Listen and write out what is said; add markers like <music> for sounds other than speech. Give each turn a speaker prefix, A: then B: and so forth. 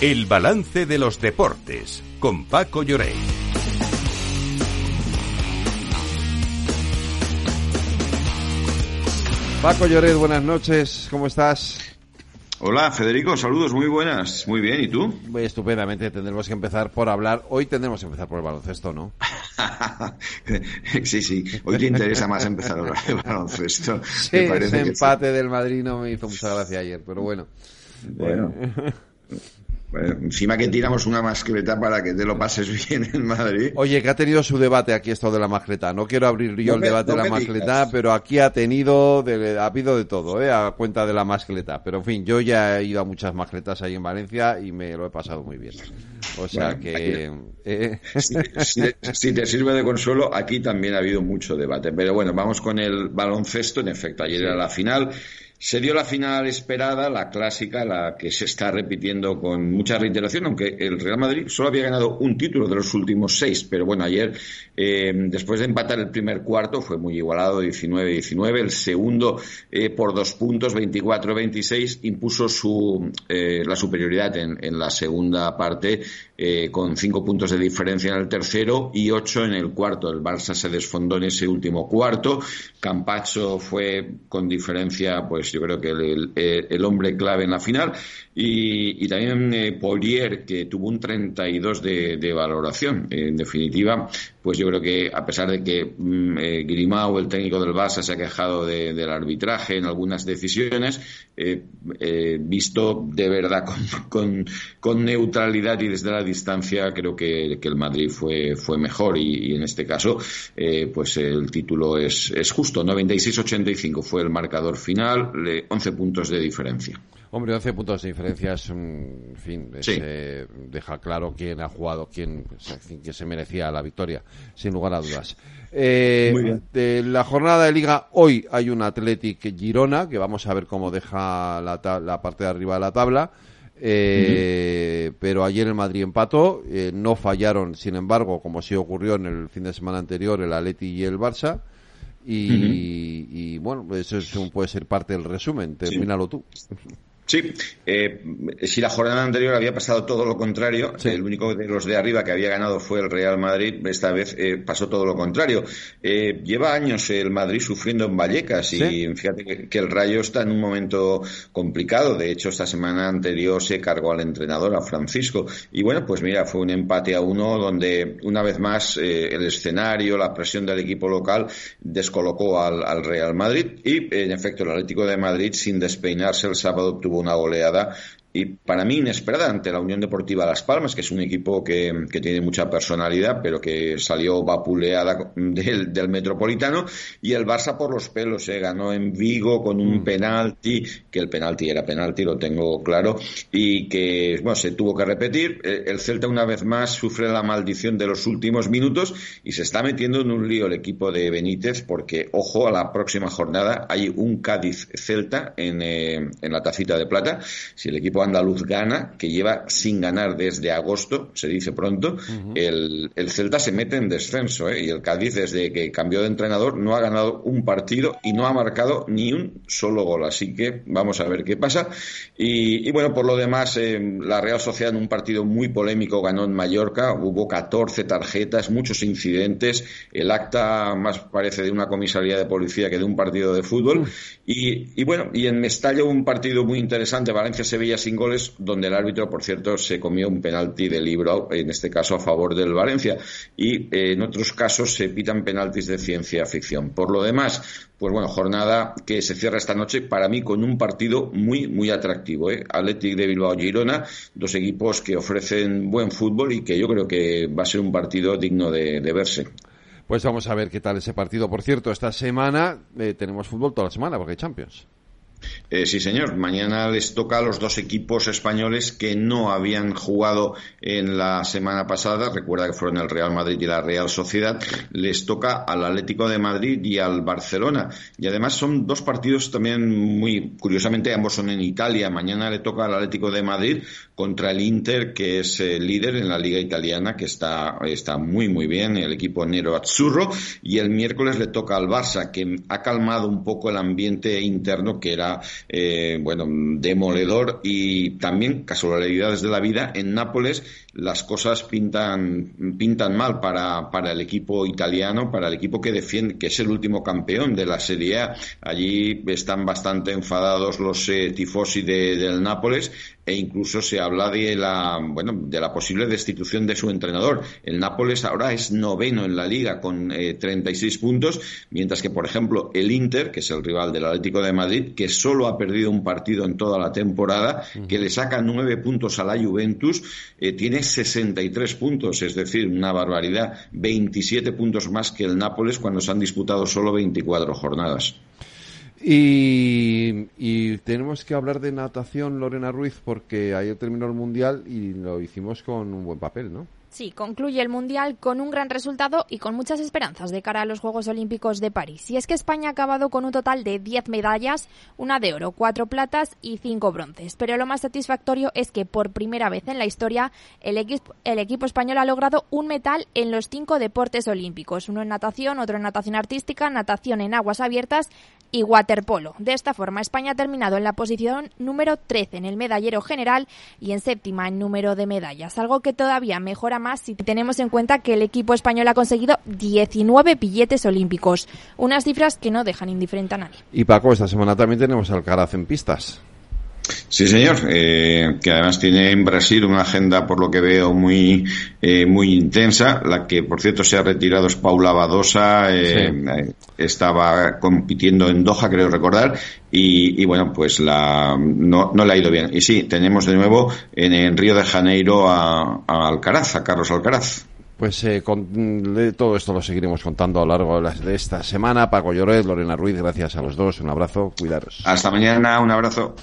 A: El balance de los deportes con Paco Lloret.
B: Paco Lloret, buenas noches, ¿cómo estás?
C: Hola Federico, saludos, muy buenas, muy bien, ¿y tú?
B: Estupendamente, tendremos que empezar por hablar, hoy tendremos que empezar por el baloncesto, ¿no? <laughs>
C: sí, sí, hoy te interesa más empezar a hablar de baloncesto.
B: Sí, ese empate del Madrid no me hizo mucha gracia ayer, pero bueno.
C: Bueno. Encima que tiramos una mascleta para que te lo pases <laughs> bien en Madrid.
B: Oye, que ha tenido su debate aquí esto de la mascleta. No quiero abrir yo el debate de la mascleta, pero aquí ha tenido, ha habido de todo, ¿eh? A cuenta de la mascleta. Pero en fin, yo ya he ido a muchas mascletas ahí en Valencia y me lo he pasado muy bien. O sea que...
C: Eh. Si, te sirve de consuelo, aquí también ha habido mucho debate. Pero bueno, vamos con el baloncesto. En efecto, ayer era la final. Se dio la final esperada, la clásica, la que se está repitiendo con mucha reiteración, aunque el Real Madrid solo había ganado un título de los últimos seis, pero bueno, ayer, eh, después de empatar el primer cuarto, fue muy igualado, 19-19, el segundo eh, por dos puntos, 24-26, impuso su, eh, la superioridad en, en, la segunda parte, con cinco puntos de diferencia en el tercero y ocho en el cuarto. El Barça se desfondó en ese último cuarto, Campacho fue con diferencia, pues yo creo que el, hombre clave en la final. Y, también eh, Polier, que tuvo un 32 de, de valoración. En definitiva, pues yo creo que a pesar de que mm, eh, el técnico del Barça, se ha quejado del arbitraje en algunas decisiones, eh, eh, visto de verdad con, neutralidad y desde la distancia, creo que, el Madrid fue, fue mejor y, en este caso, pues el título es, es justo. 96-85 fue el marcador final, 11 puntos de diferencia.
B: Hombre, 11 puntos de diferencia es, en fin, deja claro quién ha jugado, quién, que se merecía la victoria, sin lugar a dudas. Eh, de la jornada de liga, hoy hay un Athletic Girona, que vamos a ver cómo deja la, parte de arriba de la tabla. Eh, pero ayer el Madrid empató, eh, no fallaron, sin embargo, como sí ocurrió en el fin de semana anterior, el Atleti y el Barça. Y, bueno, eso puede ser parte del resumen. Termínalo tú. <laughs>
C: Sí, eh, si la jornada anterior había pasado todo lo contrario, el único de los de arriba que había ganado fue el Real Madrid, esta vez eh, pasó todo lo contrario. Eh, lleva años el Madrid sufriendo en Vallecas y fíjate que, el Rayo está en un momento complicado. De hecho, esta semana anterior se cargó al entrenador, a Francisco. Y bueno, pues mira, fue un empate a uno donde una vez más el escenario, la presión del equipo local descolocó al, al Real Madrid y en efecto el Atlético de Madrid sin despeinarse el sábado obtuvo una goleada y para mí inesperada ante la Unión Deportiva Las Palmas, que es un equipo que, tiene mucha personalidad, pero que salió vapuleada del, del Metropolitano, y el Barça por los pelos, eh, ganó en Vigo con un mm. penalti, que el penalti era penalti, lo tengo claro, y que bueno, se tuvo que repetir. Eh, el Celta una vez más sufre la maldición de los últimos minutos y se está metiendo en un lío el equipo de Benítez, porque ojo, a la próxima jornada hay un Cádiz-Celta en, eh, en la tacita de plata. Si el equipo andaluz gana, que lleva sin ganar desde agosto, se dice pronto, el, el, Celta se mete en descenso ¿eh? y el Cádiz desde que cambió de entrenador no ha ganado un partido y no ha marcado ni un solo gol. Así que vamos a ver qué pasa. Y, bueno, por lo demás, eh, la Real Sociedad en un partido muy polémico ganó en Mallorca, hubo 14 tarjetas, muchos incidentes, el acta más parece de una comisaría de policía que de un partido de fútbol. Y, y bueno, y en Mestalla un partido muy interesante, Valencia-Sevilla goles, donde el árbitro, por cierto, se comió un penalti de libro, en este caso a favor del Valencia. Y eh, en otros casos se pitan penaltis de ciencia ficción. Por lo demás, pues bueno, jornada que se cierra esta noche para mí con un partido muy, muy atractivo. ¿eh? Athletic de Bilbao Girona, dos equipos que ofrecen buen fútbol y que yo creo que va a ser un partido digno de, verse.
B: Pues vamos a ver qué tal ese partido. Por cierto, esta semana eh, tenemos fútbol toda la semana porque hay Champions.
C: Eh, sí, señor. Mañana les toca a los dos equipos españoles que no habían jugado en la semana pasada. Recuerda que fueron el Real Madrid y la Real Sociedad. Les toca al Atlético de Madrid y al Barcelona. Y además son dos partidos también muy, curiosamente, ambos son en Italia. Mañana le toca al Atlético de Madrid contra el Inter, que es el líder en la Liga Italiana, que está, está muy, muy bien, el equipo Nero Azzurro. Y el miércoles le toca al Barça, que ha calmado un poco el ambiente interno que era eh, bueno, demoledor y también casualidades de la vida. En Nápoles las cosas pintan, pintan mal para, para el equipo italiano, para el equipo que defiende, que es el último campeón de la Serie A. Allí están bastante enfadados los eh, tifosi de, del Nápoles e incluso se habla de la, bueno, de la posible destitución de su entrenador. El Nápoles ahora es noveno en la liga con eh, 36 puntos, mientras que, por ejemplo, el Inter, que es el rival del Atlético de Madrid, que solo ha perdido un partido en toda la temporada, que le saca nueve puntos a la Juventus, eh, tiene 63 puntos, es decir, una barbaridad, 27 puntos más que el Nápoles cuando se han disputado solo 24 jornadas.
B: Y, y, tenemos que hablar de natación, Lorena Ruiz, porque ayer terminó el Mundial y lo hicimos con un buen papel, ¿no?
D: Sí, concluye el Mundial con un gran resultado y con muchas esperanzas de cara a los Juegos Olímpicos de París. Y es que España ha acabado con un total de 10 medallas, una de oro, cuatro platas y cinco bronces. Pero lo más satisfactorio es que por primera vez en la historia el, equipo, el equipo español ha logrado un metal en los cinco deportes olímpicos. Uno en natación, otro en natación artística, natación en aguas abiertas y waterpolo. De esta forma, España ha terminado en la posición número 13 en el medallero general y en séptima en número de medallas, algo que todavía mejora más si tenemos en cuenta que el equipo español ha conseguido 19 billetes olímpicos, unas cifras que no dejan indiferente a nadie.
B: Y Paco, esta semana también tenemos Alcaraz en pistas.
C: Sí, señor, eh, que además tiene en Brasil una agenda, por lo que veo, muy eh, muy intensa. La que, por cierto, se ha retirado es Paula Badosa, eh, sí. estaba compitiendo en Doha, creo recordar, y, y bueno, pues la, no, no, le ha ido bien. Y sí, tenemos de nuevo en, en Río de Janeiro a, a, Alcaraz, a Carlos Alcaraz.
B: Pues eh, con, de todo esto lo seguiremos contando a lo largo de, de esta semana. Paco Lloret, Lorena Ruiz, gracias a los dos. Un abrazo, cuidaros.
C: Hasta mañana, un abrazo.